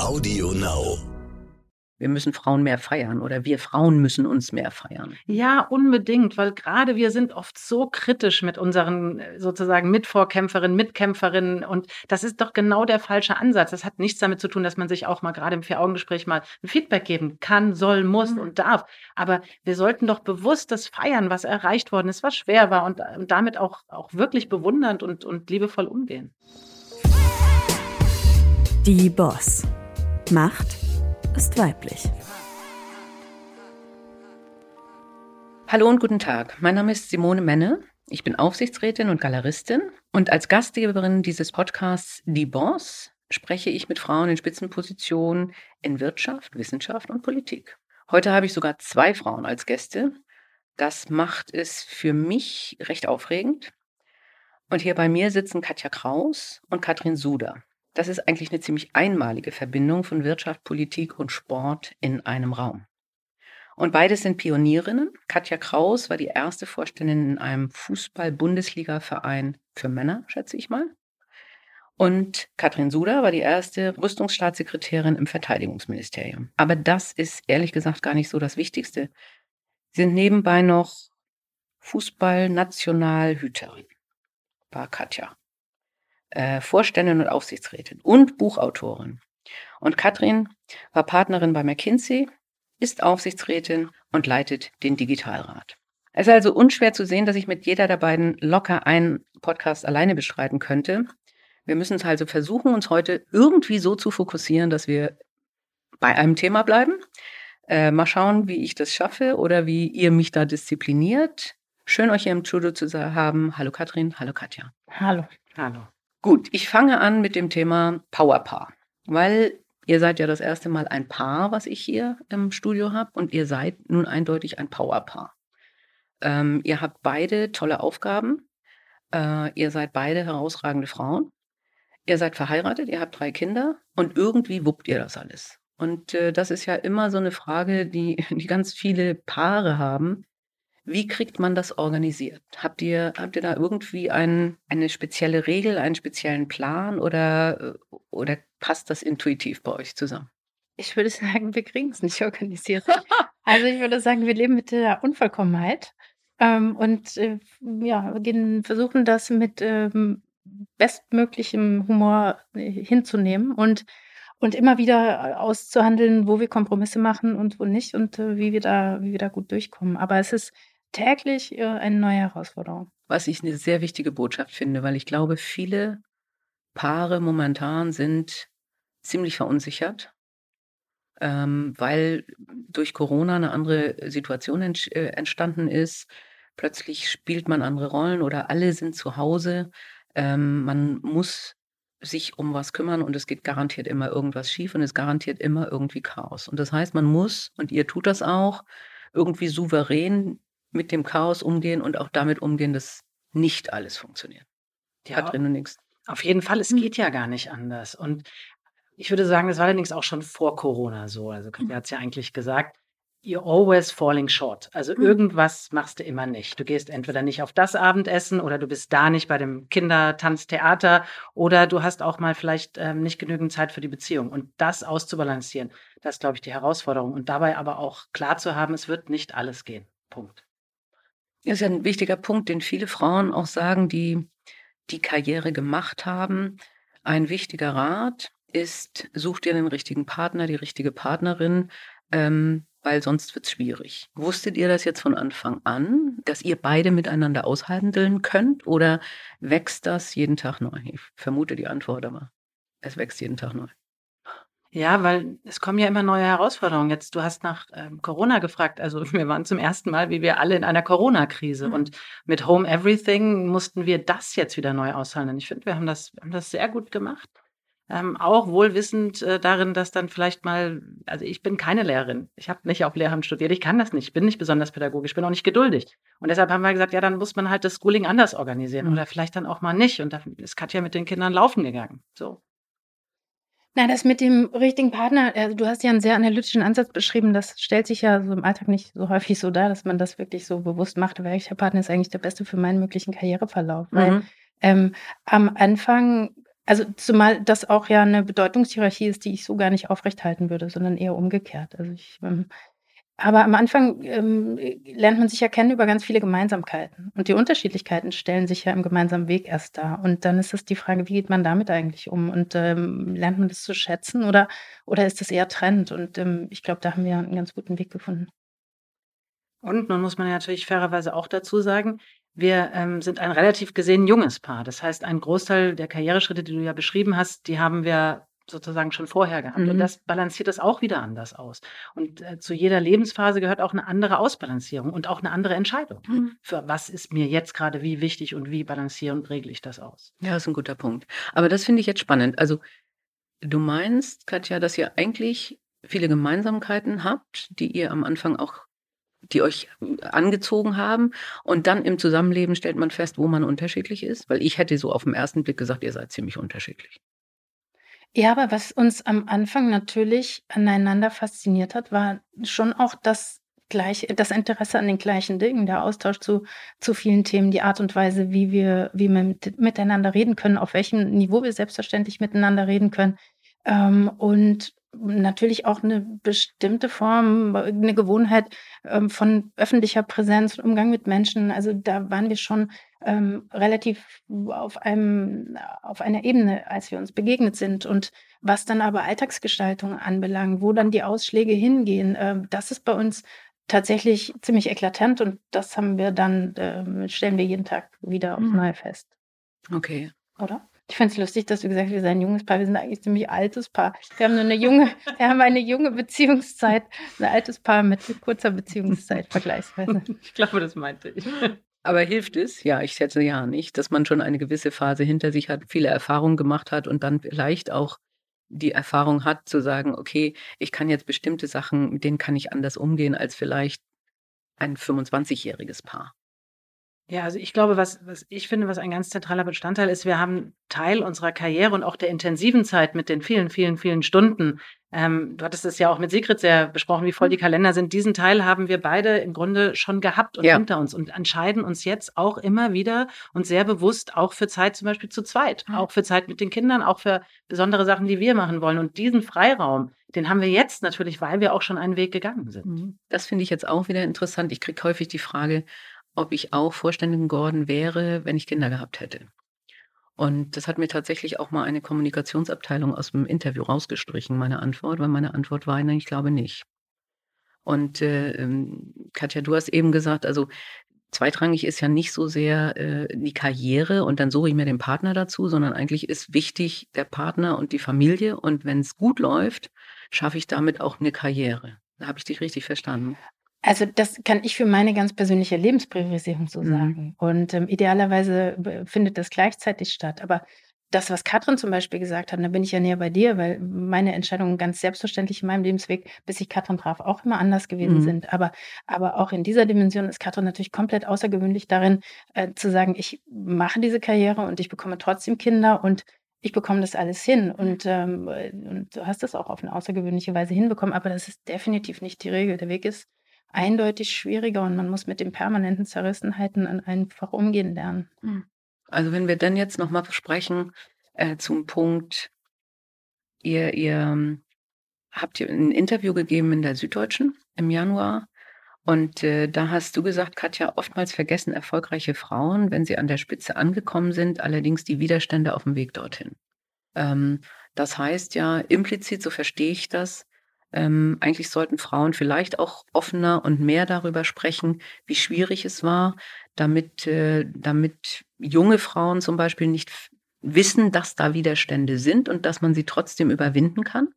Audio Now. Wir müssen Frauen mehr feiern oder wir Frauen müssen uns mehr feiern. Ja, unbedingt, weil gerade wir sind oft so kritisch mit unseren äh, sozusagen Mitvorkämpferinnen, Mitkämpferinnen und das ist doch genau der falsche Ansatz. Das hat nichts damit zu tun, dass man sich auch mal gerade im Vier-Augen-Gespräch mal ein Feedback geben kann, soll, muss Mhm. und darf. Aber wir sollten doch bewusst das feiern, was erreicht worden ist, was schwer war und, und damit auch, auch wirklich bewundernd und, und liebevoll umgehen. Die Boss. Macht ist weiblich. Hallo und guten Tag. Mein Name ist Simone Menne. Ich bin Aufsichtsrätin und Galeristin und als Gastgeberin dieses Podcasts Die Boss spreche ich mit Frauen in Spitzenpositionen in Wirtschaft, Wissenschaft und Politik. Heute habe ich sogar zwei Frauen als Gäste. Das macht es für mich recht aufregend. Und hier bei mir sitzen Katja Kraus und Katrin Suder. Das ist eigentlich eine ziemlich einmalige Verbindung von Wirtschaft, Politik und Sport in einem Raum. Und beides sind Pionierinnen. Katja Kraus war die erste Vorständin in einem Fußball-Bundesliga-Verein für Männer, schätze ich mal. Und Katrin Suder war die erste Rüstungsstaatssekretärin im Verteidigungsministerium. Aber das ist ehrlich gesagt gar nicht so das Wichtigste. Sie sind nebenbei noch Fußball-Nationalhüterin, war Katja. Äh, Vorständin und Aufsichtsrätin und Buchautorin. Und Katrin war Partnerin bei McKinsey, ist Aufsichtsrätin und leitet den Digitalrat. Es ist also unschwer zu sehen, dass ich mit jeder der beiden locker einen Podcast alleine bestreiten könnte. Wir müssen es also versuchen, uns heute irgendwie so zu fokussieren, dass wir bei einem Thema bleiben. Äh, mal schauen, wie ich das schaffe oder wie ihr mich da diszipliniert. Schön, euch hier im Studio zu haben. Hallo Katrin, hallo Katja. Hallo. Hallo. Gut, ich fange an mit dem Thema Powerpaar, weil ihr seid ja das erste Mal ein Paar, was ich hier im Studio habe und ihr seid nun eindeutig ein Powerpaar. Ähm, ihr habt beide tolle Aufgaben, äh, ihr seid beide herausragende Frauen, ihr seid verheiratet, ihr habt drei Kinder und irgendwie wuppt ihr das alles. Und äh, das ist ja immer so eine Frage, die, die ganz viele Paare haben. Wie kriegt man das organisiert? Habt ihr, habt ihr da irgendwie ein, eine spezielle Regel, einen speziellen Plan oder, oder passt das intuitiv bei euch zusammen? Ich würde sagen, wir kriegen es nicht organisiert. also ich würde sagen, wir leben mit der Unvollkommenheit ähm, und äh, ja, wir gehen, versuchen das mit ähm, bestmöglichem Humor äh, hinzunehmen und, und immer wieder auszuhandeln, wo wir Kompromisse machen und wo nicht und äh, wie, wir da, wie wir da gut durchkommen. Aber es ist täglich äh, eine neue Herausforderung. Was ich eine sehr wichtige Botschaft finde, weil ich glaube, viele Paare momentan sind ziemlich verunsichert, ähm, weil durch Corona eine andere Situation ent äh, entstanden ist. Plötzlich spielt man andere Rollen oder alle sind zu Hause. Ähm, man muss sich um was kümmern und es geht garantiert immer irgendwas schief und es garantiert immer irgendwie Chaos. Und das heißt, man muss, und ihr tut das auch, irgendwie souverän mit dem Chaos umgehen und auch damit umgehen, dass nicht alles funktioniert. Ja, Katrin und nix. Auf jeden Fall, es geht ja gar nicht anders. Und ich würde sagen, das war allerdings auch schon vor Corona so. Also Katja hat es ja eigentlich gesagt, you're always falling short. Also Mhm. irgendwas machst du immer nicht. Du gehst entweder nicht auf das Abendessen oder du bist da nicht bei dem Kindertanztheater oder du hast auch mal vielleicht ähm, nicht genügend Zeit für die Beziehung. Und das auszubalancieren, das ist, glaube ich, die Herausforderung. Und dabei aber auch klar zu haben, es wird nicht alles gehen. Punkt. Das ist ja ein wichtiger Punkt, den viele Frauen auch sagen, die die Karriere gemacht haben. Ein wichtiger Rat ist, such dir den richtigen Partner, die richtige Partnerin, ähm, weil sonst wird es schwierig. Wusstet ihr das jetzt von Anfang an, dass ihr beide miteinander aushandeln könnt oder wächst das jeden Tag neu? Ich vermute die Antwort, aber es wächst jeden Tag neu. Ja, weil es kommen ja immer neue Herausforderungen. Jetzt, du hast nach ähm, Corona gefragt. Also wir waren zum ersten Mal, wie wir alle in einer Corona-Krise. Mhm. Und mit Home Everything mussten wir das jetzt wieder neu aushandeln. Ich finde, wir haben das, haben das sehr gut gemacht. Ähm, auch wohlwissend äh, darin, dass dann vielleicht mal, also ich bin keine Lehrerin. Ich habe nicht auf Lehramt studiert. Ich kann das nicht. Ich bin nicht besonders pädagogisch. Ich bin auch nicht geduldig. Und deshalb haben wir gesagt, ja, dann muss man halt das Schooling anders organisieren. Mhm. Oder vielleicht dann auch mal nicht. Und da ist Katja mit den Kindern laufen gegangen. So. Na, das mit dem richtigen Partner, also du hast ja einen sehr analytischen Ansatz beschrieben. Das stellt sich ja so im Alltag nicht so häufig so dar, dass man das wirklich so bewusst macht. Welcher Partner ist eigentlich der beste für meinen möglichen Karriereverlauf? Weil Mhm. ähm, am Anfang Also zumal das auch ja eine Bedeutungshierarchie ist, die ich so gar nicht aufrechthalten würde, sondern eher umgekehrt. Also ich, ähm, aber am Anfang ähm, lernt man sich ja kennen über ganz viele Gemeinsamkeiten. Und die Unterschiedlichkeiten stellen sich ja im gemeinsamen Weg erst dar. Und dann ist es die Frage, wie geht man damit eigentlich um? Und ähm, lernt man das zu schätzen oder, oder ist das eher Trend? Und ähm, ich glaube, da haben wir einen ganz guten Weg gefunden. Und nun muss man ja natürlich fairerweise auch dazu sagen, wir ähm, sind ein relativ gesehen junges Paar. Das heißt, ein Großteil der Karriereschritte, die du ja beschrieben hast, die haben wir sozusagen schon vorher gehabt. Mhm. Und das balanciert das auch wieder anders aus. Und äh, zu jeder Lebensphase gehört auch eine andere Ausbalancierung und auch eine andere Entscheidung. Mhm. Für was ist mir jetzt gerade wie wichtig und wie balanciere und regle ich das aus? Ja, das ist ein guter Punkt. Aber das finde ich jetzt spannend. Also du meinst, Katja, dass ihr eigentlich viele Gemeinsamkeiten habt, die ihr am Anfang auch die euch angezogen haben. Und dann im Zusammenleben stellt man fest, wo man unterschiedlich ist. Weil ich hätte so auf den ersten Blick gesagt, ihr seid ziemlich unterschiedlich. Ja, aber was uns am Anfang natürlich aneinander fasziniert hat, war schon auch das gleich, das Interesse an den gleichen Dingen, der Austausch zu, zu vielen Themen, die Art und Weise, wie wir, wie wir mit, miteinander reden können, auf welchem Niveau wir selbstverständlich miteinander reden können. Ähm, und natürlich auch eine bestimmte Form, eine Gewohnheit ähm, von öffentlicher Präsenz, Umgang mit Menschen. Also da waren wir schon ähm, relativ auf einem, auf einer Ebene, als wir uns begegnet sind. Und was dann aber Alltagsgestaltung anbelangt, wo dann die Ausschläge hingehen, äh, das ist bei uns tatsächlich ziemlich eklatant und das haben wir dann, äh, stellen wir jeden Tag wieder aufs mhm. Neue fest. Okay. Oder? Ich finde es lustig, dass du gesagt hast, wir sind ein junges Paar. Wir sind eigentlich ein ziemlich altes Paar. Wir haben nur eine junge, wir haben eine junge Beziehungszeit, ein altes Paar mit kurzer Beziehungszeit vergleichsweise. Ich glaube, das meinte ich. Aber hilft es? Ja, ich schätze ja nicht, dass man schon eine gewisse Phase hinter sich hat, viele Erfahrungen gemacht hat und dann vielleicht auch die Erfahrung hat, zu sagen, okay, ich kann jetzt bestimmte Sachen, mit denen kann ich anders umgehen als vielleicht ein 25-jähriges Paar. Ja, also ich glaube, was, was ich finde, was ein ganz zentraler Bestandteil ist, wir haben Teil unserer Karriere und auch der intensiven Zeit mit den vielen, vielen, vielen Stunden. Ähm, du hattest es ja auch mit Sigrid sehr besprochen, wie voll die mhm. Kalender sind. Diesen Teil haben wir beide im Grunde schon gehabt und ja. hinter uns und entscheiden uns jetzt auch immer wieder und sehr bewusst auch für Zeit zum Beispiel zu zweit, mhm. auch für Zeit mit den Kindern, auch für besondere Sachen, die wir machen wollen. Und diesen Freiraum, den haben wir jetzt natürlich, weil wir auch schon einen Weg gegangen sind. Mhm. Das finde ich jetzt auch wieder interessant. Ich kriege häufig die Frage, ob ich auch Vorständin geworden wäre, wenn ich Kinder gehabt hätte. Und das hat mir tatsächlich auch mal eine Kommunikationsabteilung aus dem Interview rausgestrichen, meine Antwort, weil meine Antwort war, nein, ich glaube nicht. Und äh, ähm, Katja, du hast eben gesagt, also zweitrangig ist ja nicht so sehr äh, die Karriere und dann suche ich mir den Partner dazu, sondern eigentlich ist wichtig der Partner und die Familie. Und wenn es gut läuft, schaffe ich damit auch eine Karriere. Da habe ich dich richtig verstanden. Also das kann ich für meine ganz persönliche Lebenspriorisierung so mhm. sagen. Und ähm, idealerweise äh, findet das gleichzeitig statt. Aber das, was Katrin zum Beispiel gesagt hat, da bin ich ja näher bei dir, weil meine Entscheidungen ganz selbstverständlich in meinem Lebensweg, bis ich Katrin traf, auch immer anders gewesen mhm. sind. Aber, aber auch in dieser Dimension ist Katrin natürlich komplett außergewöhnlich darin, äh, zu sagen, ich mache diese Karriere und ich bekomme trotzdem Kinder und ich bekomme das alles hin. Und, ähm, und du hast das auch auf eine außergewöhnliche Weise hinbekommen. Aber das ist definitiv nicht die Regel. Der Weg ist eindeutig schwieriger und man muss mit den permanenten Zerrissenheiten einfach umgehen lernen. Hm. Also wenn wir dann jetzt nochmal sprechen äh, zum Punkt, ihr, ihr ähm, habt ihr ein Interview gegeben in der Süddeutschen im Januar und äh, da hast du gesagt, Katja, oftmals vergessen erfolgreiche Frauen, wenn sie an der Spitze angekommen sind, allerdings die Widerstände auf dem Weg dorthin. Ähm, das heißt ja implizit, so verstehe ich das, ähm, eigentlich sollten Frauen vielleicht auch offener und mehr darüber sprechen, wie schwierig es war, damit, äh, damit junge Frauen zum Beispiel nicht wissen, dass da Widerstände sind und dass man sie trotzdem überwinden kann?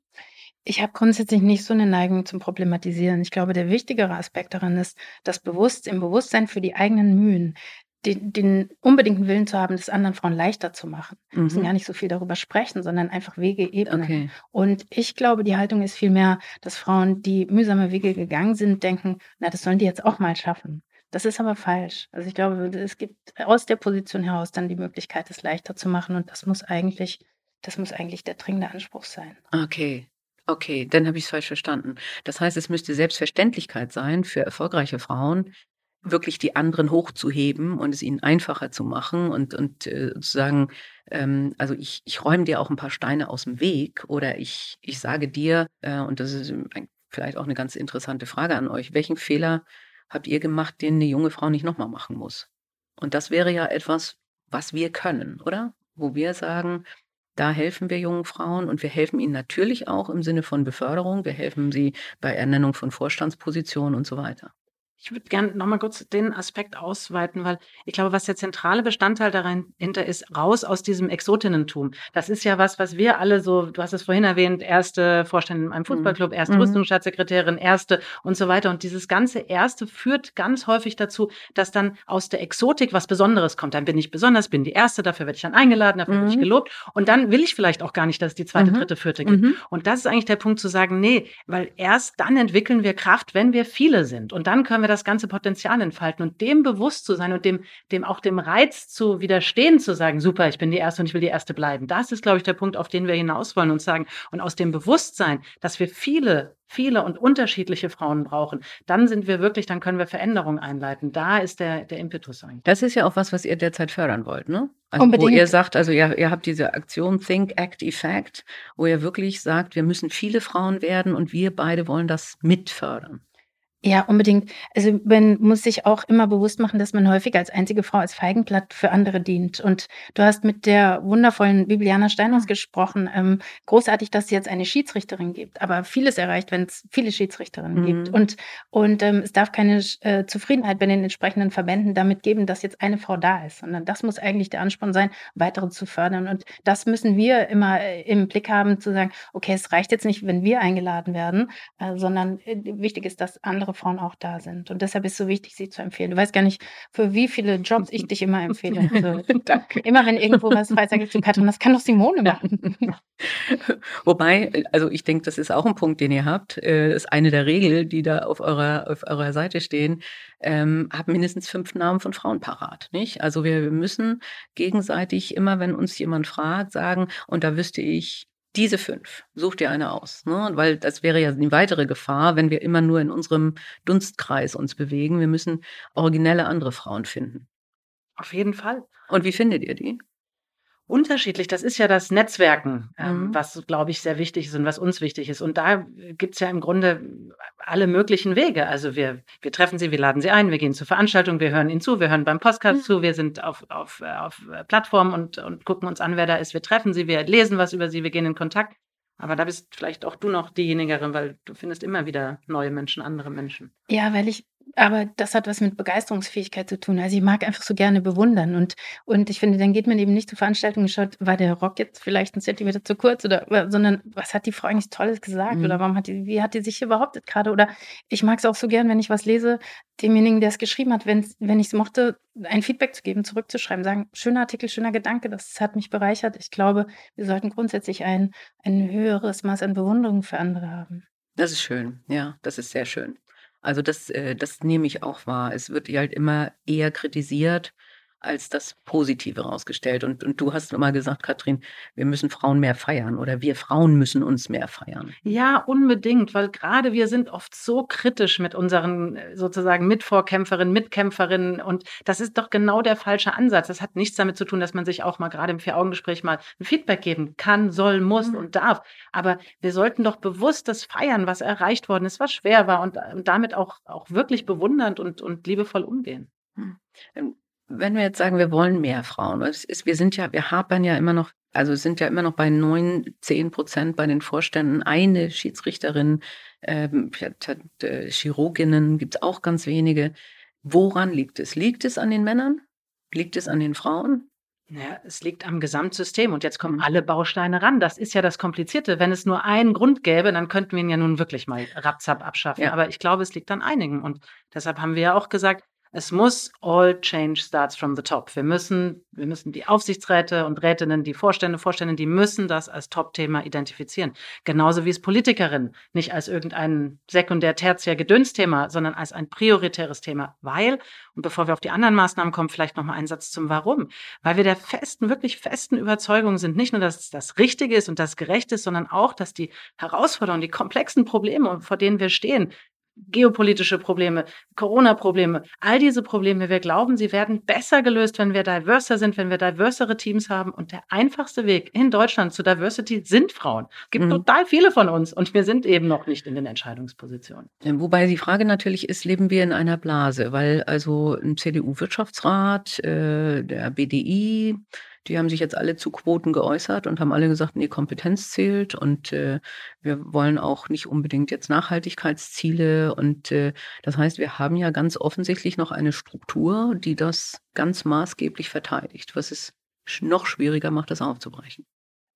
Ich habe grundsätzlich nicht so eine Neigung zum Problematisieren. Ich glaube, der wichtigere Aspekt daran ist, das Bewusst im Bewusstsein für die eigenen Mühen den, den unbedingten Willen zu haben, das anderen Frauen leichter zu machen. Mhm. Wir müssen mhm. gar nicht so viel darüber sprechen, sondern einfach Wege ebnen. Okay. Und ich glaube, die Haltung ist vielmehr, dass Frauen, die mühsame Wege gegangen sind, denken, na, das sollen die jetzt auch mal schaffen. Das ist aber falsch. Also ich glaube, es gibt aus der Position heraus dann die Möglichkeit, es leichter zu machen. Und das muss eigentlich, das muss eigentlich der dringende Anspruch sein. Okay. Okay, dann habe ich es falsch verstanden. Das heißt, es müsste Selbstverständlichkeit sein für erfolgreiche Frauen, wirklich die anderen hochzuheben und es ihnen einfacher zu machen und, und äh, zu sagen, ähm, also ich, ich räume dir auch ein paar Steine aus dem Weg oder ich, ich sage dir, äh, und das ist ein, vielleicht auch eine ganz interessante Frage an euch, welchen Fehler habt ihr gemacht, den eine junge Frau nicht nochmal machen muss? Und das wäre ja etwas, was wir können, oder? Wo wir sagen, da helfen wir jungen Frauen und wir helfen ihnen natürlich auch im Sinne von Beförderung. Wir helfen sie bei Ernennung von Vorstandspositionen und so weiter. Ich würde gerne nochmal kurz den Aspekt ausweiten, weil ich glaube, was der zentrale Bestandteil dahinter ist, raus aus diesem Exotinnentum. Das ist ja was, was wir alle so, du hast es vorhin erwähnt, erste Vorständin in einem mhm. Fußballclub, erste mhm. Rüstungsstaatssekretärin, erste und so weiter. Und dieses ganze Erste führt ganz häufig dazu, dass dann aus der Exotik was Besonderes kommt. Dann bin ich besonders, bin die Erste, dafür werde ich dann eingeladen, dafür mhm. werde ich gelobt. Und dann will ich vielleicht auch gar nicht, dass es die zweite, mhm. dritte, vierte gibt. Mhm. Und das ist eigentlich der Punkt zu sagen, nee, weil erst dann entwickeln wir Kraft, wenn wir viele sind. Und dann können wir das ganze Potenzial entfalten und dem bewusst zu sein und dem, dem auch dem Reiz zu widerstehen, zu sagen, super, ich bin die Erste und ich will die Erste bleiben. Das ist, glaube ich, der Punkt, auf den wir hinaus wollen und sagen, und aus dem Bewusstsein, dass wir viele viele und unterschiedliche Frauen brauchen, dann sind wir wirklich, dann können wir Veränderungen einleiten. Da ist der, der Impetus eigentlich. Das ist ja auch was, was ihr derzeit fördern wollt, ne? Also Unbedingt. Wo ihr sagt, also ihr, ihr habt diese Aktion Think, Act, Effect, wo ihr wirklich sagt, wir müssen viele Frauen werden und wir beide wollen das mitfördern. Ja, unbedingt. Also man muss sich auch immer bewusst machen, dass man häufig als einzige Frau als Feigenblatt für andere dient. Und du hast mit der wundervollen Bibiana Steinhaus gesprochen. Ähm, großartig, dass es jetzt eine Schiedsrichterin gibt. Aber vieles erreicht, wenn es viele Schiedsrichterinnen mhm. gibt. Und, und ähm, es darf keine äh, Zufriedenheit bei den entsprechenden Verbänden damit geben, dass jetzt eine Frau da ist. Sondern das muss eigentlich der Ansporn sein, weitere zu fördern. Und das müssen wir immer äh, im Blick haben, zu sagen, okay, es reicht jetzt nicht, wenn wir eingeladen werden, äh, sondern äh, wichtig ist, dass andere Frauen auch da sind. Und deshalb ist es so wichtig, sie zu empfehlen. Du weißt gar nicht, für wie viele Jobs ich dich immer empfehle. Also, Danke. Immer wenn irgendwo was frei du, Katrin, das kann doch Simone machen. Wobei, also ich denke, das ist auch ein Punkt, den ihr habt. Äh, das ist eine der Regeln, die da auf eurer, auf eurer Seite stehen. Ähm, habt mindestens fünf Namen von Frauen parat, nicht? Also wir müssen gegenseitig immer, wenn uns jemand fragt, sagen, und da wüsste ich diese fünf, such dir eine aus. Ne? Weil das wäre ja eine weitere Gefahr, wenn wir immer nur in unserem Dunstkreis uns bewegen. Wir müssen originelle andere Frauen finden. Auf jeden Fall. Und wie findet ihr die? Unterschiedlich, das ist ja das Netzwerken, ähm, mhm. was, glaube ich, sehr wichtig ist und was uns wichtig ist. Und da gibt es ja im Grunde alle möglichen Wege. Also wir, wir treffen sie, wir laden sie ein, wir gehen zur Veranstaltung, wir hören ihnen zu, wir hören beim Podcast mhm. zu, wir sind auf, auf, äh, auf Plattformen und, und gucken uns an, wer da ist. Wir treffen sie, wir lesen was über sie, wir gehen in Kontakt. Aber da bist vielleicht auch du noch diejenige, weil du findest immer wieder neue Menschen, andere Menschen. Ja, weil ich aber das hat was mit Begeisterungsfähigkeit zu tun. Also ich mag einfach so gerne bewundern und, und ich finde, dann geht man eben nicht zur Veranstaltung und schaut, war der Rock jetzt vielleicht ein Zentimeter zu kurz oder, sondern was hat die Frau eigentlich Tolles gesagt mhm. oder warum hat die, wie hat die sich hier behauptet gerade oder ich mag es auch so gern, wenn ich was lese, demjenigen, der es geschrieben hat, wenn, wenn ich es mochte, ein Feedback zu geben, zurückzuschreiben, sagen, schöner Artikel, schöner Gedanke, das hat mich bereichert. Ich glaube, wir sollten grundsätzlich ein, ein höheres Maß an Bewunderung für andere haben. Das ist schön, ja, das ist sehr schön. Also das, äh, das nehme ich auch wahr. Es wird halt immer eher kritisiert als das Positive rausgestellt. Und, und du hast immer gesagt, Katrin, wir müssen Frauen mehr feiern oder wir Frauen müssen uns mehr feiern. Ja, unbedingt, weil gerade wir sind oft so kritisch mit unseren äh, sozusagen Mitvorkämpferinnen, Mitkämpferinnen und das ist doch genau der falsche Ansatz. Das hat nichts damit zu tun, dass man sich auch mal gerade im Vier-Augen-Gespräch mal ein Feedback geben kann, soll, muss mhm. und darf. Aber wir sollten doch bewusst das feiern, was erreicht worden ist, was schwer war und, und damit auch, auch wirklich bewundernd und, und liebevoll umgehen. Hm. Wenn wir jetzt sagen, wir wollen mehr Frauen, ist, wir sind ja, wir hapern ja immer noch, also sind ja immer noch bei neun, zehn Prozent bei den Vorständen eine Schiedsrichterin, ähm, äh, Chirurginnen gibt es auch ganz wenige. Woran liegt es? Liegt es an den Männern? Liegt es an den Frauen? Ja, es liegt am Gesamtsystem und jetzt kommen mhm. alle Bausteine ran. Das ist ja das Komplizierte. Wenn es nur einen Grund gäbe, dann könnten wir ihn ja nun wirklich mal rapzap abschaffen. Ja. Aber ich glaube, es liegt an einigen. Und deshalb haben wir ja auch gesagt, es muss all change starts from the top. Wir müssen, wir müssen die Aufsichtsräte und Rätinnen, die Vorstände, Vorstände, die müssen das als Top-Thema identifizieren. Genauso wie es Politikerinnen nicht als irgendein sekundär, tertiär Gedönsthema, sondern als ein prioritäres Thema. Weil, und bevor wir auf die anderen Maßnahmen kommen, vielleicht nochmal ein Satz zum Warum. Weil wir der festen, wirklich festen Überzeugung sind, nicht nur, dass das Richtige ist und das Gerecht ist, sondern auch, dass die Herausforderungen, die komplexen Probleme, vor denen wir stehen, geopolitische Probleme, Corona-Probleme, all diese Probleme, wir glauben, sie werden besser gelöst, wenn wir diverser sind, wenn wir diversere Teams haben. Und der einfachste Weg in Deutschland zu Diversity sind Frauen. Es gibt mhm. total viele von uns und wir sind eben noch nicht in den Entscheidungspositionen. Wobei die Frage natürlich ist, leben wir in einer Blase? Weil also ein CDU-Wirtschaftsrat, äh, der BDI, die haben sich jetzt alle zu Quoten geäußert und haben alle gesagt, nee, Kompetenz zählt und äh, wir wollen auch nicht unbedingt jetzt Nachhaltigkeitsziele. Und äh, das heißt, wir haben ja ganz offensichtlich noch eine Struktur, die das ganz maßgeblich verteidigt, was es noch schwieriger macht, das aufzubrechen.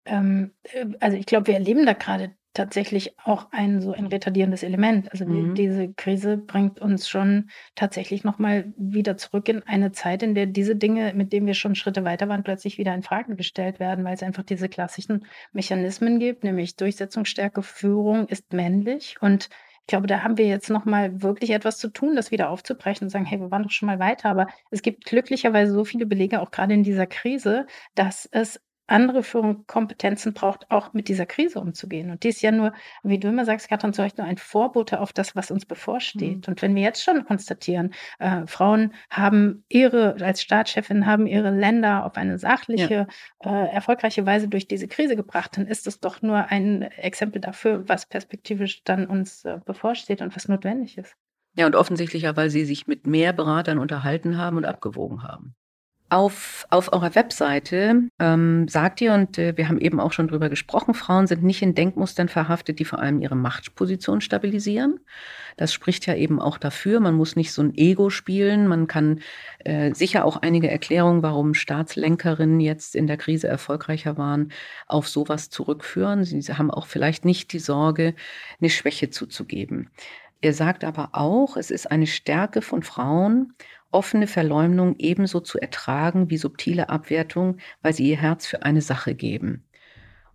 Ähm, äh, also ich glaube, wir erleben da gerade tatsächlich auch ein so ein retardierendes Element. Also mhm. diese Krise bringt uns schon tatsächlich nochmal wieder zurück in eine Zeit, in der diese Dinge, mit denen wir schon Schritte weiter waren, plötzlich wieder in Frage gestellt werden, weil es einfach diese klassischen Mechanismen gibt, nämlich Durchsetzungsstärke, Führung ist männlich und ich glaube, da haben wir jetzt nochmal wirklich etwas zu tun, das wieder aufzubrechen und sagen, hey, wir waren doch schon mal weiter. Aber es gibt glücklicherweise so viele Belege, auch gerade in dieser Krise, dass es andere Führungskompetenzen braucht, auch mit dieser Krise umzugehen. Und die ist ja nur, wie du immer sagst, Katrin, zu Recht nur ein Vorbote auf das, was uns bevorsteht. Mhm. Und wenn wir jetzt schon konstatieren, äh, Frauen haben ihre, als Staatschefin, haben ihre Länder auf eine sachliche, ja. äh, erfolgreiche Weise durch diese Krise gebracht, dann ist das doch nur ein Exempel dafür, was perspektivisch dann uns äh, bevorsteht und was notwendig ist. Ja, und offensichtlicher, weil sie sich mit mehr Beratern unterhalten haben und abgewogen haben. Auf, auf eurer Webseite ähm, sagt ihr, und äh, wir haben eben auch schon drüber gesprochen, Frauen sind nicht in Denkmustern verhaftet, die vor allem ihre Machtposition stabilisieren. Das spricht ja eben auch dafür, man muss nicht so ein Ego spielen. Man kann äh, sicher auch einige Erklärungen, warum Staatslenkerinnen jetzt in der Krise erfolgreicher waren, auf sowas zurückführen. Sie haben auch vielleicht nicht die Sorge, eine Schwäche zuzugeben. Ihr sagt aber auch, es ist eine Stärke von Frauen, offene Verleumdung ebenso zu ertragen wie subtile Abwertung, weil sie ihr Herz für eine Sache geben.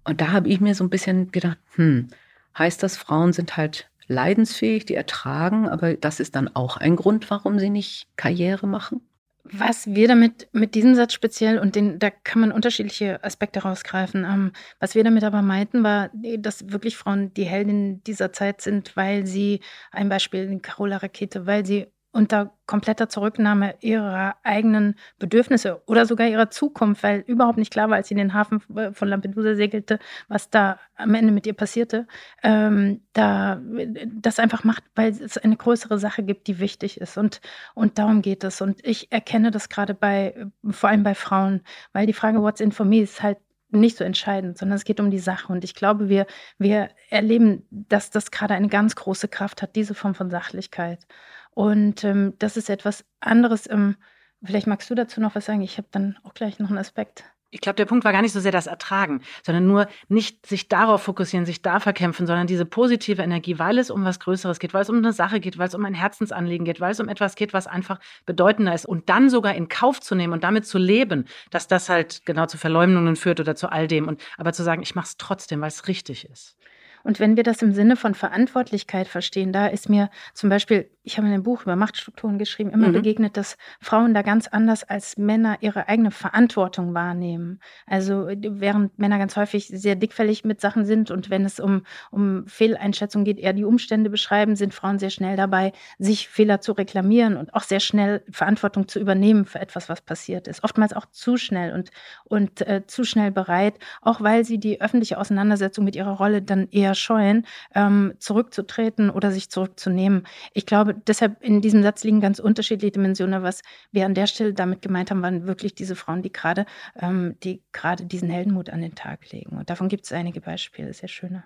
Und da habe ich mir so ein bisschen gedacht, hm, heißt das, Frauen sind halt leidensfähig, die ertragen, aber das ist dann auch ein Grund, warum sie nicht Karriere machen? Was wir damit mit diesem Satz speziell und den, da kann man unterschiedliche Aspekte rausgreifen. Ähm, was wir damit aber meinten, war, dass wirklich Frauen die Heldin dieser Zeit sind, weil sie ein Beispiel Carola Rakete, weil sie unter kompletter Zurücknahme ihrer eigenen Bedürfnisse oder sogar ihrer Zukunft, weil überhaupt nicht klar war, als sie in den Hafen von Lampedusa segelte, was da am Ende mit ihr passierte, ähm, da das einfach macht, weil es eine größere Sache gibt, die wichtig ist und und darum geht es und ich erkenne das gerade bei vor allem bei Frauen, weil die Frage What's in for me ist halt nicht so entscheidend, sondern es geht um die Sache. Und ich glaube, wir, wir erleben, dass das gerade eine ganz große Kraft hat, diese Form von Sachlichkeit. Und ähm, das ist etwas anderes. Ähm, vielleicht magst du dazu noch was sagen. Ich habe dann auch gleich noch einen Aspekt. Ich glaube, der Punkt war gar nicht so sehr das Ertragen, sondern nur nicht sich darauf fokussieren, sich da verkämpfen, sondern diese positive Energie, weil es um was Größeres geht, weil es um eine Sache geht, weil es um ein Herzensanliegen geht, weil es um etwas geht, was einfach bedeutender ist und dann sogar in Kauf zu nehmen und damit zu leben, dass das halt genau zu Verleumdungen führt oder zu all dem. Und aber zu sagen, ich mache es trotzdem, weil es richtig ist. Und wenn wir das im Sinne von Verantwortlichkeit verstehen, da ist mir zum Beispiel, ich habe in einem Buch über Machtstrukturen geschrieben, immer mhm. begegnet, dass Frauen da ganz anders als Männer ihre eigene Verantwortung wahrnehmen. Also während Männer ganz häufig sehr dickfällig mit Sachen sind und wenn es um, um Fehleinschätzung geht, eher die Umstände beschreiben, sind Frauen sehr schnell dabei, sich Fehler zu reklamieren und auch sehr schnell Verantwortung zu übernehmen für etwas, was passiert ist. Oftmals auch zu schnell und, und äh, zu schnell bereit, auch weil sie die öffentliche Auseinandersetzung mit ihrer Rolle dann eher eher scheuen, ähm, zurückzutreten oder sich zurückzunehmen. Ich glaube, deshalb in diesem Satz liegen ganz unterschiedliche Dimensionen. Was wir an der Stelle damit gemeint haben, waren wirklich diese Frauen, die gerade, ähm, die gerade diesen Heldenmut an den Tag legen. Und davon gibt es einige Beispiele, sehr schöne.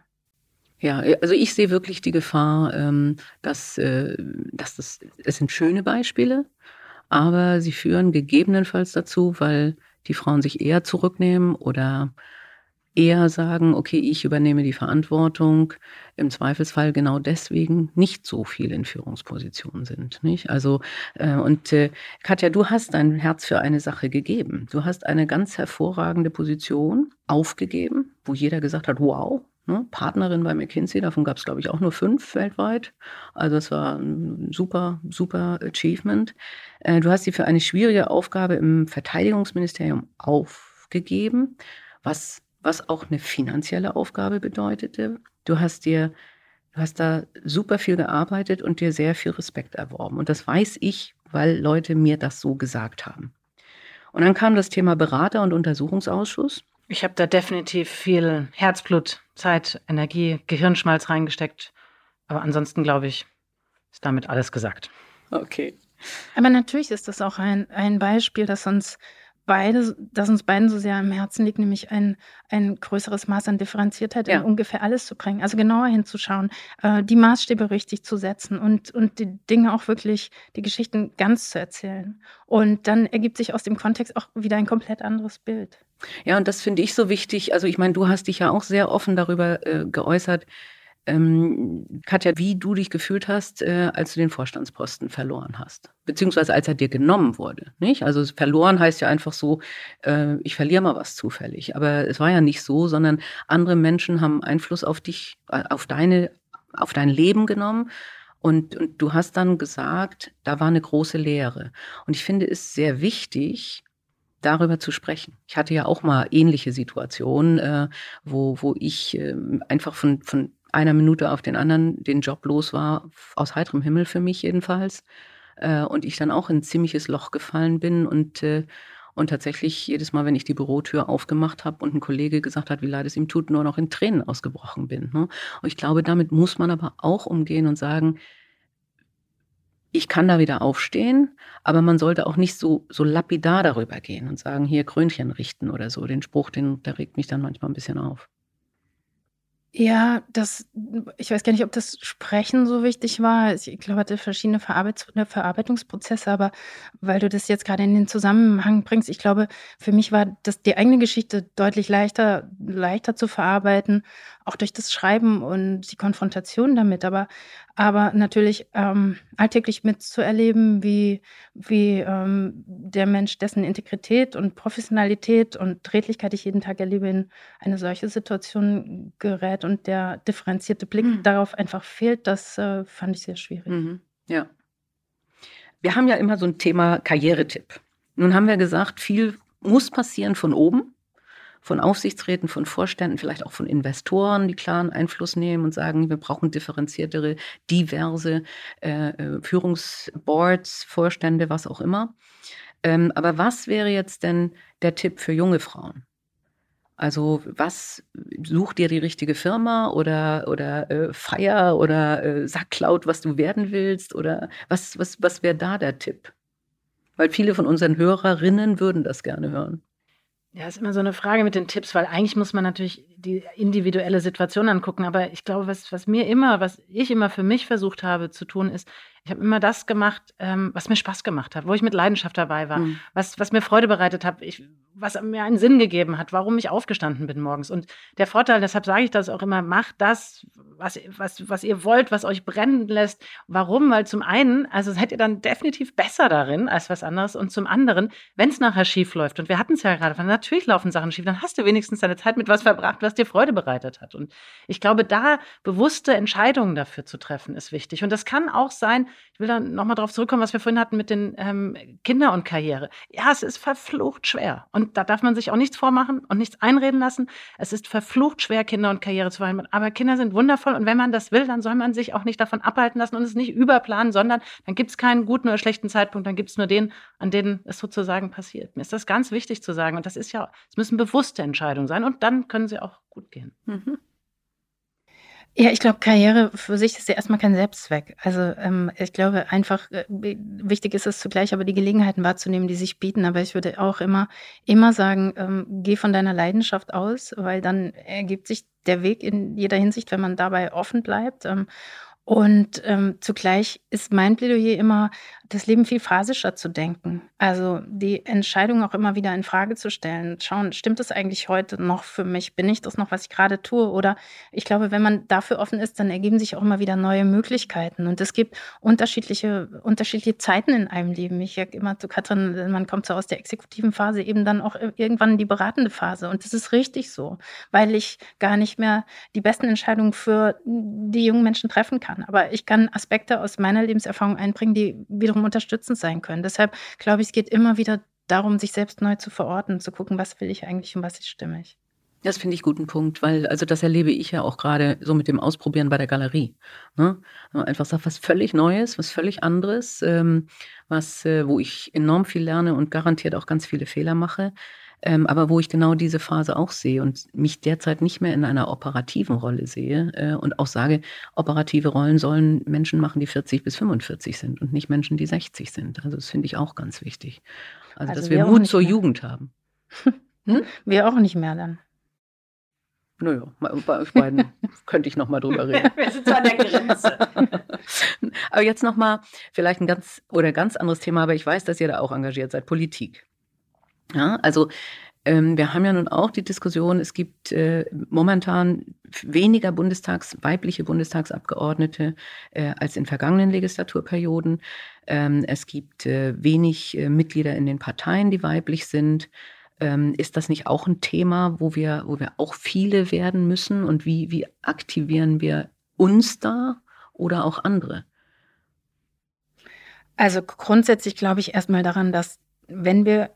Ja, also ich sehe wirklich die Gefahr, ähm, dass, äh, dass das, es sind schöne Beispiele, aber sie führen gegebenenfalls dazu, weil die Frauen sich eher zurücknehmen oder eher sagen, okay, ich übernehme die Verantwortung, im Zweifelsfall genau deswegen nicht so viel in Führungspositionen sind. Nicht? Also, äh, und äh, Katja, du hast dein Herz für eine Sache gegeben. Du hast eine ganz hervorragende Position aufgegeben, wo jeder gesagt hat, wow, Ne, Partnerin bei McKinsey, davon gab es, glaube ich, auch nur fünf weltweit. Also es war ein super, super Achievement. Äh, du hast sie für eine schwierige Aufgabe im Verteidigungsministerium aufgegeben, was was auch eine finanzielle Aufgabe bedeutete. Du hast dir Du hast da super viel gearbeitet und dir sehr viel Respekt erworben. Und das weiß ich, weil Leute mir das so gesagt haben. Und dann kam das Thema Berater und Untersuchungsausschuss. Ich habe da definitiv viel Herzblut, Zeit, Energie, Gehirnschmalz reingesteckt. Aber ansonsten glaube ich, ist damit alles gesagt. Okay. Aber natürlich ist das auch ein, ein Beispiel, das uns beide, das uns beiden so sehr am Herzen liegt, nämlich ein, ein größeres Maß an Differenziertheit ja. in ungefähr alles zu bringen. Also genauer hinzuschauen, äh, die Maßstäbe richtig zu setzen und, und die Dinge auch wirklich, die Geschichten ganz zu erzählen. Und dann ergibt sich aus dem Kontext auch wieder ein komplett anderes Bild. Ja, und das finde ich so wichtig. Also ich meine, du hast dich ja auch sehr offen darüber äh, geäußert, ähm, Katja, wie du dich gefühlt hast, äh, als du den Vorstandsposten verloren hast. Beziehungsweise als er dir genommen wurde. Nicht? Also verloren heißt ja einfach so, äh, ich verliere mal was zufällig. Aber es war ja nicht so, sondern andere Menschen haben Einfluss auf dich, äh, auf deine, auf dein Leben genommen. Und, und du hast dann gesagt, da war eine große Lehre. Und ich finde es sehr wichtig, darüber zu sprechen. Ich hatte ja auch mal ähnliche Situationen, äh, wo, wo ich äh, einfach von, von einer Minute auf den anderen den Job los war, aus heiterem Himmel für mich jedenfalls. Äh, und ich dann auch in ein ziemliches Loch gefallen bin und äh, und tatsächlich jedes Mal, wenn ich die Bürotür aufgemacht habe und ein Kollege gesagt hat, wie leid es ihm tut, nur noch in Tränen ausgebrochen bin. Ne? Und ich glaube, damit muss man aber auch umgehen und sagen, ich kann da wieder aufstehen, aber man sollte auch nicht so, so lapidar darüber gehen und sagen, hier Krönchen richten oder so. Den Spruch, den, der regt mich dann manchmal ein bisschen auf. Ja, das ich weiß gar nicht, ob das Sprechen so wichtig war. Ich glaube, hatte verschiedene Verarbeit ne, Verarbeitungsprozesse, aber weil du das jetzt gerade in den Zusammenhang bringst, ich glaube, für mich war das die eigene Geschichte deutlich leichter leichter zu verarbeiten, auch durch das Schreiben und die Konfrontation damit. Aber aber natürlich ähm, alltäglich mitzuerleben, wie, wie ähm, der Mensch, dessen Integrität und Professionalität und Redlichkeit ich jeden Tag erlebe, in eine solche Situation gerät und der differenzierte Blick mhm. darauf einfach fehlt, das äh, fand ich sehr schwierig. Mhm. Ja. Wir haben ja immer so ein Thema Karrieretipp. Nun haben wir gesagt, viel muss passieren von oben von Aufsichtsräten, von Vorständen, vielleicht auch von Investoren, die klaren Einfluss nehmen und sagen, wir brauchen differenziertere, diverse äh, äh, Führungsboards, Vorstände, was auch immer. Ähm, aber was wäre jetzt denn der Tipp für junge Frauen? Also was such dir die richtige Firma oder oder äh, feier oder äh, sag laut, was du werden willst oder was was was wäre da der Tipp? Weil viele von unseren Hörerinnen würden das gerne hören. Ja, ist immer so eine Frage mit den Tipps, weil eigentlich muss man natürlich die individuelle Situation angucken. Aber ich glaube, was, was mir immer, was ich immer für mich versucht habe zu tun, ist, ich habe immer das gemacht, ähm, was mir Spaß gemacht hat, wo ich mit Leidenschaft dabei war, mhm. was, was mir Freude bereitet hat, ich, was mir einen Sinn gegeben hat, warum ich aufgestanden bin morgens. Und der Vorteil, deshalb sage ich das auch immer, macht das, was, was, was ihr wollt, was euch brennen lässt. Warum? Weil zum einen, also seid ihr dann definitiv besser darin als was anderes. Und zum anderen, wenn es nachher schief läuft, und wir hatten es ja gerade, natürlich laufen Sachen schief, dann hast du wenigstens deine Zeit mit was verbracht, was dir Freude bereitet hat. Und ich glaube, da bewusste Entscheidungen dafür zu treffen, ist wichtig. Und das kann auch sein, ich will dann nochmal darauf zurückkommen, was wir vorhin hatten mit den ähm, Kinder und Karriere. Ja, es ist verflucht schwer. Und da darf man sich auch nichts vormachen und nichts einreden lassen. Es ist verflucht schwer, Kinder und Karriere zu vereinbaren. Aber Kinder sind wundervoll. Und wenn man das will, dann soll man sich auch nicht davon abhalten lassen und es nicht überplanen, sondern dann gibt es keinen guten oder schlechten Zeitpunkt. Dann gibt es nur den, an denen es sozusagen passiert. Mir ist das ganz wichtig zu sagen. Und das ist ja, es müssen bewusste Entscheidungen sein. Und dann können sie auch gut gehen. Mhm. Ja, ich glaube, Karriere für sich ist ja erstmal kein Selbstzweck. Also ähm, ich glaube einfach, äh, wichtig ist es zugleich, aber die Gelegenheiten wahrzunehmen, die sich bieten. Aber ich würde auch immer, immer sagen, ähm, geh von deiner Leidenschaft aus, weil dann ergibt sich der Weg in jeder Hinsicht, wenn man dabei offen bleibt. Ähm, und ähm, zugleich ist mein Plädoyer immer, das Leben viel phasischer zu denken. Also die Entscheidung auch immer wieder in Frage zu stellen. Schauen, stimmt es eigentlich heute noch für mich? Bin ich das noch, was ich gerade tue? Oder ich glaube, wenn man dafür offen ist, dann ergeben sich auch immer wieder neue Möglichkeiten. Und es gibt unterschiedliche, unterschiedliche Zeiten in einem Leben. Ich sage immer zu Katrin, man kommt so aus der exekutiven Phase eben dann auch irgendwann in die beratende Phase. Und das ist richtig so, weil ich gar nicht mehr die besten Entscheidungen für die jungen Menschen treffen kann. Aber ich kann Aspekte aus meiner Lebenserfahrung einbringen, die wiederum wiederum unterstützend sein können. Deshalb glaube ich, es geht immer wieder darum, sich selbst neu zu verorten, zu gucken, was will ich eigentlich und was ist stimmig. Das finde ich guten Punkt, weil also das erlebe ich ja auch gerade so mit dem Ausprobieren bei der Galerie. Ne? Einfach sagt, was völlig Neues, was völlig anderes, ähm, was, äh, wo ich enorm viel lerne und garantiert auch ganz viele Fehler mache. Ähm, aber wo ich genau diese Phase auch sehe und mich derzeit nicht mehr in einer operativen Rolle sehe äh, und auch sage, operative Rollen sollen Menschen machen, die 40 bis 45 sind und nicht Menschen, die 60 sind. Also das finde ich auch ganz wichtig. Also, also dass wir, wir Mut zur mehr. Jugend haben. Hm? Wir auch nicht mehr dann. Naja, bei euch beiden könnte ich noch mal drüber reden. Wir sind an der Grenze. aber jetzt noch mal vielleicht ein ganz oder ganz anderes Thema, aber ich weiß, dass ihr da auch engagiert seid, Politik. Ja, also ähm, wir haben ja nun auch die Diskussion, es gibt äh, momentan weniger Bundestags, weibliche Bundestagsabgeordnete äh, als in vergangenen Legislaturperioden. Ähm, es gibt äh, wenig äh, Mitglieder in den Parteien, die weiblich sind. Ähm, ist das nicht auch ein Thema, wo wir, wo wir auch viele werden müssen? Und wie, wie aktivieren wir uns da oder auch andere? Also grundsätzlich glaube ich erstmal daran, dass wenn wir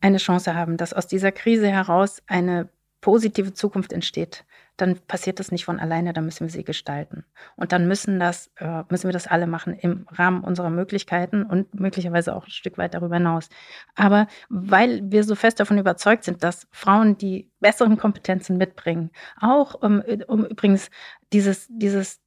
eine Chance haben, dass aus dieser Krise heraus eine positive Zukunft entsteht, dann passiert das nicht von alleine, dann müssen wir sie gestalten. Und dann müssen, das, äh, müssen wir das alle machen im Rahmen unserer Möglichkeiten und möglicherweise auch ein Stück weit darüber hinaus. Aber weil wir so fest davon überzeugt sind, dass Frauen die besseren Kompetenzen mitbringen, auch um, um übrigens dieses, dieses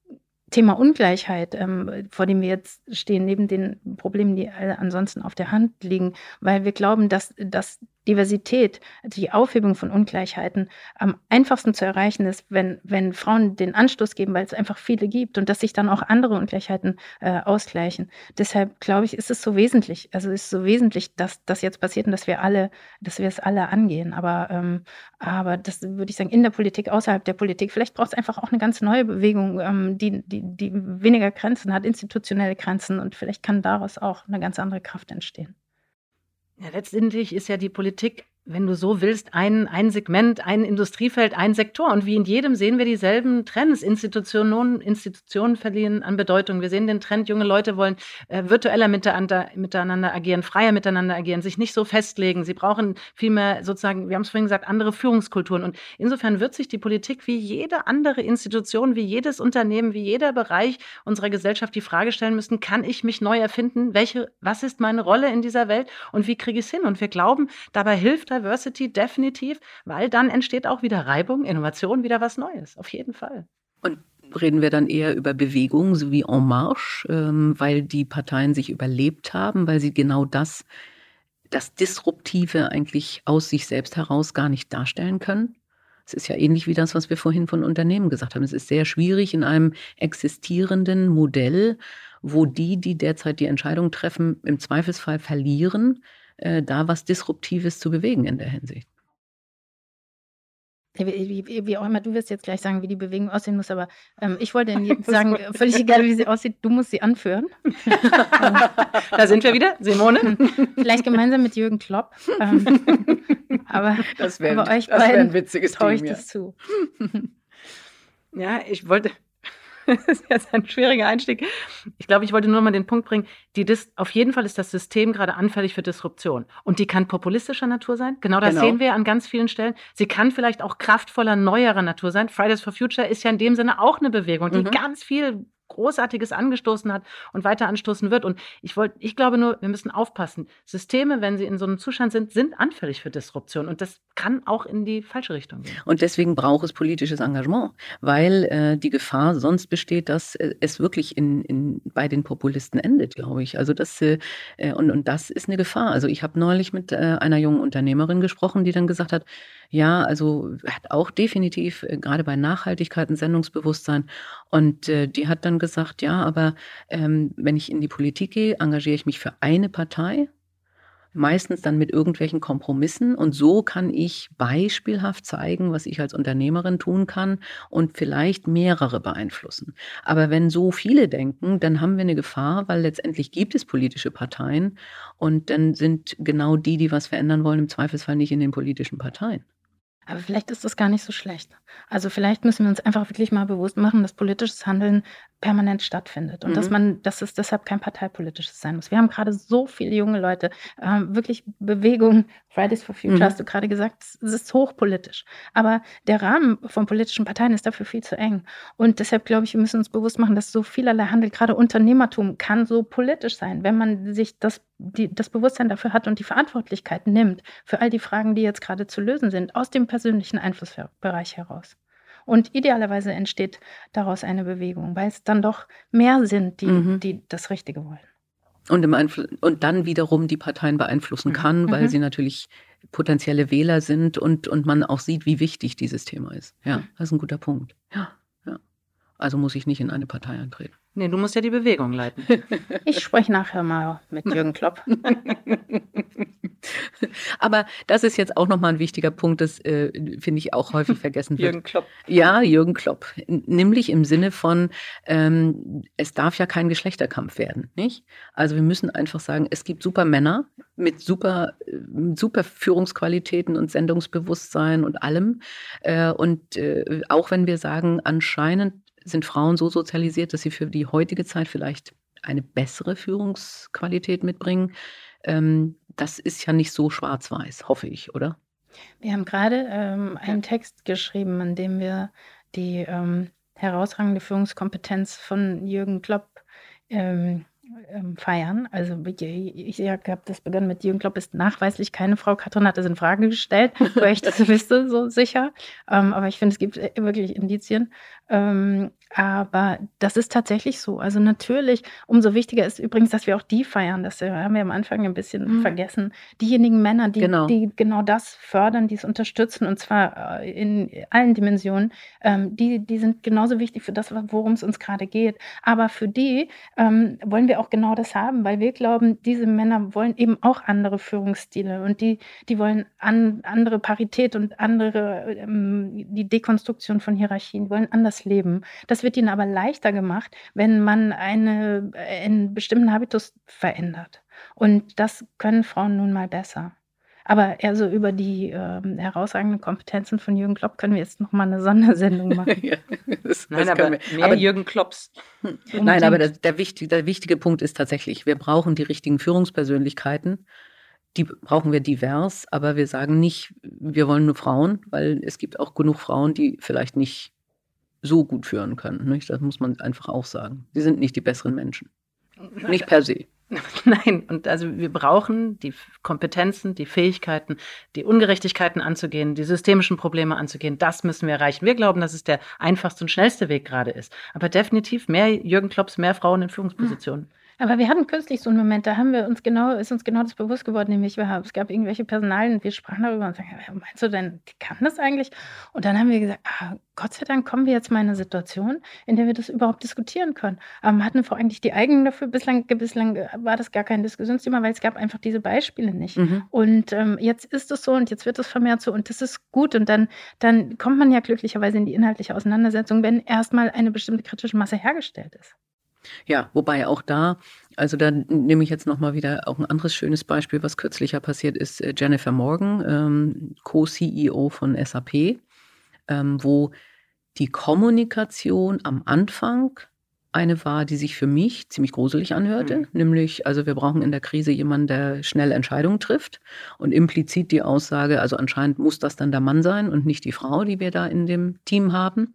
Thema Ungleichheit, ähm, vor dem wir jetzt stehen, neben den Problemen, die ansonsten auf der Hand liegen, weil wir glauben, dass, dass Diversität, die Aufhebung von Ungleichheiten am einfachsten zu erreichen ist, wenn, wenn Frauen den Anstoß geben, weil es einfach viele gibt und dass sich dann auch andere Ungleichheiten äh, ausgleichen. Deshalb glaube ich, ist es so wesentlich, also ist so wesentlich, dass das jetzt passiert und dass wir alle, dass wir es alle angehen. Aber, ähm, aber das würde ich sagen, in der Politik, außerhalb der Politik, vielleicht braucht es einfach auch eine ganz neue Bewegung, ähm, die, die, die weniger Grenzen hat, institutionelle Grenzen und vielleicht kann daraus auch eine ganz andere Kraft entstehen. Ja, letztendlich ist ja die Politik wenn du so willst, ein, ein Segment, ein Industriefeld, ein Sektor. Und wie in jedem sehen wir dieselben Trends. Institutionen, Institutionen verlieren an Bedeutung. Wir sehen den Trend, junge Leute wollen äh, virtueller miteinander, miteinander agieren, freier miteinander agieren, sich nicht so festlegen. Sie brauchen vielmehr sozusagen, wir haben es vorhin gesagt, andere Führungskulturen. Und insofern wird sich die Politik wie jede andere Institution, wie jedes Unternehmen, wie jeder Bereich unserer Gesellschaft die Frage stellen müssen, kann ich mich neu erfinden? Welche, was ist meine Rolle in dieser Welt und wie kriege ich es hin? Und wir glauben, dabei hilft Diversity definitiv, weil dann entsteht auch wieder Reibung, Innovation, wieder was Neues. Auf jeden Fall. Und reden wir dann eher über Bewegungen, so wie En Marche, ähm, weil die Parteien sich überlebt haben, weil sie genau das, das Disruptive eigentlich aus sich selbst heraus gar nicht darstellen können? Es ist ja ähnlich wie das, was wir vorhin von Unternehmen gesagt haben. Es ist sehr schwierig in einem existierenden Modell, wo die, die derzeit die Entscheidung treffen, im Zweifelsfall verlieren, äh, da was Disruptives zu bewegen in der Hinsicht. Wie, wie, wie, auch immer, du wirst jetzt gleich sagen, wie die Bewegung aussehen muss, aber ähm, ich wollte jetzt sagen, völlig egal, wie sie aussieht, du musst sie anführen. da sind wir wieder, Simone. Vielleicht gemeinsam mit Jürgen Klopp. Ähm, aber das wäre wär ein witziges traue ich das zu. Ja, ich wollte, das ist jetzt ein schwieriger Einstieg. Ich glaube, ich wollte nur mal den Punkt bringen, die Dis auf jeden Fall ist das System gerade anfällig für Disruption. Und die kann populistischer Natur sein. Genau das genau. sehen wir an ganz vielen Stellen. Sie kann vielleicht auch kraftvoller, neuerer Natur sein. Fridays for Future ist ja in dem Sinne auch eine Bewegung, die mhm. ganz viel Großartiges angestoßen hat und weiter anstoßen wird. Und ich wollte, ich glaube nur, wir müssen aufpassen. Systeme, wenn sie in so einem Zustand sind, sind anfällig für Disruption. Und das kann auch in die falsche Richtung gehen. Und deswegen braucht es politisches Engagement, weil äh, die Gefahr sonst besteht, dass äh, es wirklich in, in, bei den Populisten endet, glaube ich. Also das, äh, und, und das ist eine Gefahr. Also ich habe neulich mit äh, einer jungen Unternehmerin gesprochen, die dann gesagt hat, ja, also hat auch definitiv äh, gerade bei Nachhaltigkeit ein Sendungsbewusstsein. Und äh, die hat dann gesagt, ja, aber ähm, wenn ich in die Politik gehe, engagiere ich mich für eine Partei meistens dann mit irgendwelchen Kompromissen. Und so kann ich beispielhaft zeigen, was ich als Unternehmerin tun kann und vielleicht mehrere beeinflussen. Aber wenn so viele denken, dann haben wir eine Gefahr, weil letztendlich gibt es politische Parteien und dann sind genau die, die was verändern wollen, im Zweifelsfall nicht in den politischen Parteien. Aber vielleicht ist das gar nicht so schlecht. Also vielleicht müssen wir uns einfach wirklich mal bewusst machen, dass politisches Handeln permanent stattfindet und mhm. dass man, dass es deshalb kein parteipolitisches sein muss. Wir haben gerade so viele junge Leute, äh, wirklich Bewegung, Fridays for Future, mhm. hast du gerade gesagt, es ist hochpolitisch. Aber der Rahmen von politischen Parteien ist dafür viel zu eng. Und deshalb glaube ich, wir müssen uns bewusst machen, dass so vielerlei Handel, gerade Unternehmertum, kann so politisch sein, wenn man sich das, die, das Bewusstsein dafür hat und die Verantwortlichkeit nimmt für all die Fragen, die jetzt gerade zu lösen sind, aus dem persönlichen Einflussbereich heraus. Und idealerweise entsteht daraus eine Bewegung, weil es dann doch mehr sind, die, mhm. die das Richtige wollen. Und, im und dann wiederum die Parteien beeinflussen mhm. kann, weil mhm. sie natürlich potenzielle Wähler sind und, und man auch sieht, wie wichtig dieses Thema ist. Ja, mhm. das ist ein guter Punkt. Ja, ja. Also muss ich nicht in eine Partei eintreten. Nee, du musst ja die Bewegung leiten. Ich spreche nachher mal mit Jürgen Klopp. Aber das ist jetzt auch nochmal ein wichtiger Punkt, das äh, finde ich auch häufig vergessen wird. Jürgen Klopp. Ja, Jürgen Klopp. Nämlich im Sinne von, ähm, es darf ja kein Geschlechterkampf werden, nicht? Also wir müssen einfach sagen, es gibt super Männer mit super, mit super Führungsqualitäten und Sendungsbewusstsein und allem. Äh, und äh, auch wenn wir sagen, anscheinend sind Frauen so sozialisiert, dass sie für die heutige Zeit vielleicht eine bessere Führungsqualität mitbringen. Ähm, das ist ja nicht so schwarz-weiß, hoffe ich, oder? Wir haben gerade ähm, einen Text geschrieben, in dem wir die ähm, herausragende Führungskompetenz von Jürgen Klopp ähm, ähm, feiern. Also ich, ich habe das begonnen mit Jürgen Klopp ist nachweislich keine Frau. Katrin hat das in Frage gestellt, weil ich das wüsste, so sicher. Ähm, aber ich finde, es gibt äh, wirklich Indizien. Ähm, aber das ist tatsächlich so. Also natürlich, umso wichtiger ist übrigens, dass wir auch die feiern. Das äh, haben wir am Anfang ein bisschen mhm. vergessen. Diejenigen Männer, die genau. die genau das fördern, die es unterstützen, und zwar äh, in allen Dimensionen, ähm, die, die sind genauso wichtig für das, worum es uns gerade geht. Aber für die ähm, wollen wir auch genau das haben, weil wir glauben, diese Männer wollen eben auch andere Führungsstile und die, die wollen an, andere Parität und andere, ähm, die Dekonstruktion von Hierarchien, wollen anders leben. Das wird ihnen aber leichter gemacht, wenn man eine, einen bestimmten Habitus verändert. Und das können Frauen nun mal besser. Aber also über die ähm, herausragenden Kompetenzen von Jürgen Klopp können wir jetzt noch mal eine Sondersendung machen. ja, das, Nein, das aber mehr aber, Jürgen Klopps. Nein, aber der, der, wichtige, der wichtige Punkt ist tatsächlich, wir brauchen die richtigen Führungspersönlichkeiten. Die brauchen wir divers, aber wir sagen nicht, wir wollen nur Frauen, weil es gibt auch genug Frauen, die vielleicht nicht so gut führen können. Nicht? Das muss man einfach auch sagen. Sie sind nicht die besseren Menschen. Nicht per se. Nein, und also wir brauchen die Kompetenzen, die Fähigkeiten, die Ungerechtigkeiten anzugehen, die systemischen Probleme anzugehen. Das müssen wir erreichen. Wir glauben, dass es der einfachste und schnellste Weg gerade ist. Aber definitiv mehr Jürgen Klopps, mehr Frauen in Führungspositionen. Hm. Aber wir hatten kürzlich so einen Moment, da haben wir uns genau, ist uns genau das bewusst geworden, nämlich wir haben, es gab irgendwelche Personalien und wir sprachen darüber und sagen, meinst du denn, die kann das eigentlich? Und dann haben wir gesagt, ah, Gott sei Dank kommen wir jetzt mal in eine Situation, in der wir das überhaupt diskutieren können. Aber hatten wir eigentlich die eigenen dafür, bislang, bislang war das gar kein Diskussionsthema, weil es gab einfach diese Beispiele nicht. Mhm. Und ähm, jetzt ist es so und jetzt wird es vermehrt so und das ist gut und dann, dann kommt man ja glücklicherweise in die inhaltliche Auseinandersetzung, wenn erstmal eine bestimmte kritische Masse hergestellt ist. Ja, wobei auch da, also da nehme ich jetzt nochmal wieder auch ein anderes schönes Beispiel, was kürzlicher passiert ist. Äh, Jennifer Morgan, ähm, Co-CEO von SAP, ähm, wo die Kommunikation am Anfang eine war, die sich für mich ziemlich gruselig anhörte, mhm. nämlich, also wir brauchen in der Krise jemanden, der schnell Entscheidungen trifft und implizit die Aussage, also anscheinend muss das dann der Mann sein und nicht die Frau, die wir da in dem Team haben.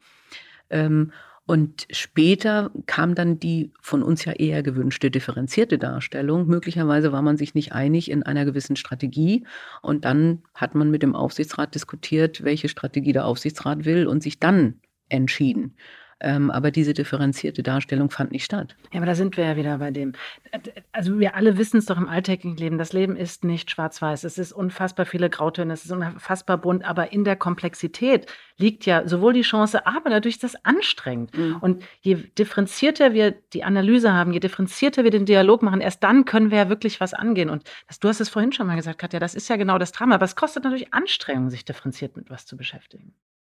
Ähm, und später kam dann die von uns ja eher gewünschte differenzierte Darstellung. Möglicherweise war man sich nicht einig in einer gewissen Strategie. Und dann hat man mit dem Aufsichtsrat diskutiert, welche Strategie der Aufsichtsrat will und sich dann entschieden. Ähm, aber diese differenzierte Darstellung fand nicht statt. Ja, aber da sind wir ja wieder bei dem. Also wir alle wissen es doch im alltäglichen Leben. Das Leben ist nicht schwarz-weiß. Es ist unfassbar viele Grautöne. Es ist unfassbar bunt. Aber in der Komplexität liegt ja sowohl die Chance, aber dadurch ist das anstrengend. Mhm. Und je differenzierter wir die Analyse haben, je differenzierter wir den Dialog machen, erst dann können wir ja wirklich was angehen. Und das, du hast es vorhin schon mal gesagt, Katja, das ist ja genau das Drama. Aber es kostet natürlich Anstrengung, sich differenziert mit was zu beschäftigen.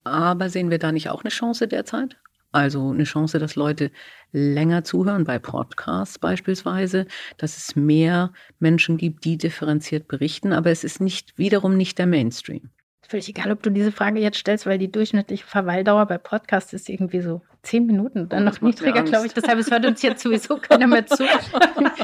Aber sehen wir da nicht auch eine Chance derzeit? Also eine Chance, dass Leute länger zuhören, bei Podcasts beispielsweise, dass es mehr Menschen gibt, die differenziert berichten, aber es ist nicht wiederum nicht der Mainstream. Völlig egal, ob du diese Frage jetzt stellst, weil die durchschnittliche Verweildauer bei Podcasts ist irgendwie so zehn Minuten, dann noch niedriger, glaube ich. Deshalb es hört uns jetzt sowieso keiner mehr zu.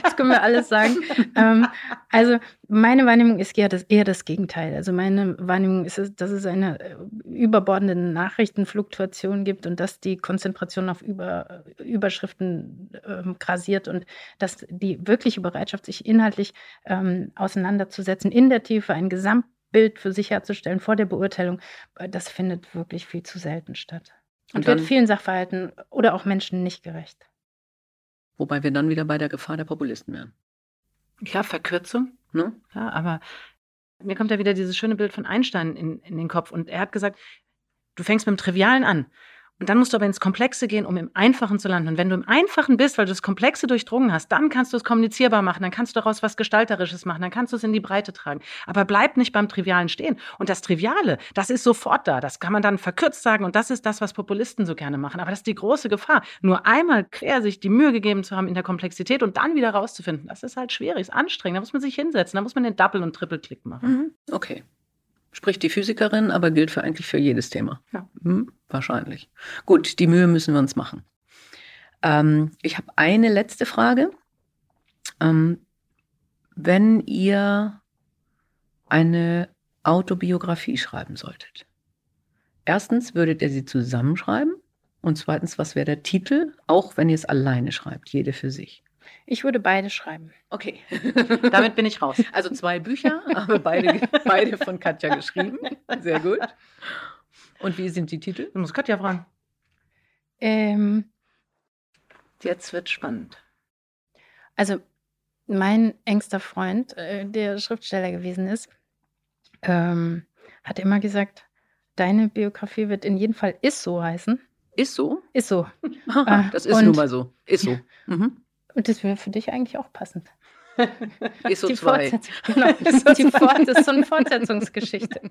das können wir alles sagen. Ähm, also meine Wahrnehmung ist eher das, eher das Gegenteil. Also meine Wahrnehmung ist, dass es eine äh, überbordende Nachrichtenfluktuation gibt und dass die Konzentration auf Über, Überschriften ähm, grasiert und dass die wirkliche Bereitschaft, sich inhaltlich ähm, auseinanderzusetzen, in der Tiefe ein Gesamt Bild für sich herzustellen vor der Beurteilung, äh, das findet wirklich viel zu selten statt. Und, und wird vielen Sachverhalten oder auch Menschen nicht gerecht. Wobei wir dann wieder bei der Gefahr der Populisten wären. Ja, Verkürzung. Ne? Ja, aber mir kommt ja wieder dieses schöne Bild von Einstein in, in den Kopf. Und er hat gesagt, du fängst mit dem Trivialen an. Und dann musst du aber ins Komplexe gehen, um im Einfachen zu landen. Und wenn du im Einfachen bist, weil du das Komplexe durchdrungen hast, dann kannst du es kommunizierbar machen, dann kannst du daraus was Gestalterisches machen, dann kannst du es in die Breite tragen. Aber bleib nicht beim Trivialen stehen. Und das Triviale, das ist sofort da. Das kann man dann verkürzt sagen. Und das ist das, was Populisten so gerne machen. Aber das ist die große Gefahr. Nur einmal quer sich die Mühe gegeben zu haben in der Komplexität und dann wieder rauszufinden, das ist halt schwierig, ist anstrengend. Da muss man sich hinsetzen, da muss man den Double- und Triple-Klick machen. Mhm. Okay. Spricht die Physikerin, aber gilt für eigentlich für jedes Thema. Ja. Hm, wahrscheinlich. Gut, die Mühe müssen wir uns machen. Ähm, ich habe eine letzte Frage. Ähm, wenn ihr eine Autobiografie schreiben solltet, erstens würdet ihr sie zusammenschreiben und zweitens, was wäre der Titel, auch wenn ihr es alleine schreibt, jede für sich? Ich würde beide schreiben. Okay. Damit bin ich raus. Also zwei Bücher, aber beide, beide von Katja geschrieben. Sehr gut. Und wie sind die Titel? Du musst Katja fragen. Ähm, Jetzt wird spannend. Also, mein engster Freund, äh, der Schriftsteller gewesen ist, ähm, hat immer gesagt, deine Biografie wird in jedem Fall ist so heißen. Ist so? Ist so. Aha, das ist nun mal so. Ist so. Mhm. Und das wäre für dich eigentlich auch passend. Ist so die zwei. Genau, das, ist die Fort ist so eine Fortsetzungsgeschichte.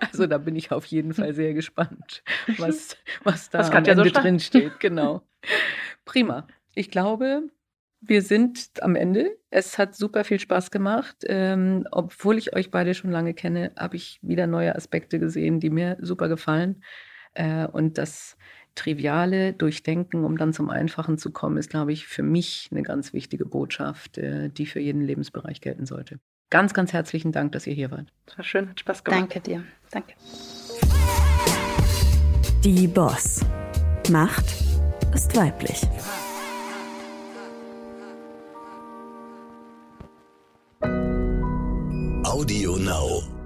Also da bin ich auf jeden Fall sehr gespannt, was, was da was am Ende so drin steht. Genau. Prima. Ich glaube, wir sind am Ende. Es hat super viel Spaß gemacht. Ähm, obwohl ich euch beide schon lange kenne, habe ich wieder neue Aspekte gesehen, die mir super gefallen. Äh, und das triviale Durchdenken, um dann zum Einfachen zu kommen, ist, glaube ich, für mich eine ganz wichtige Botschaft, äh, die für jeden Lebensbereich gelten sollte. Ganz, ganz herzlichen Dank, dass ihr hier wart. Das war schön, hat Spaß gemacht. Danke dir. Danke. Die Boss. Macht ist weiblich. Audio Now.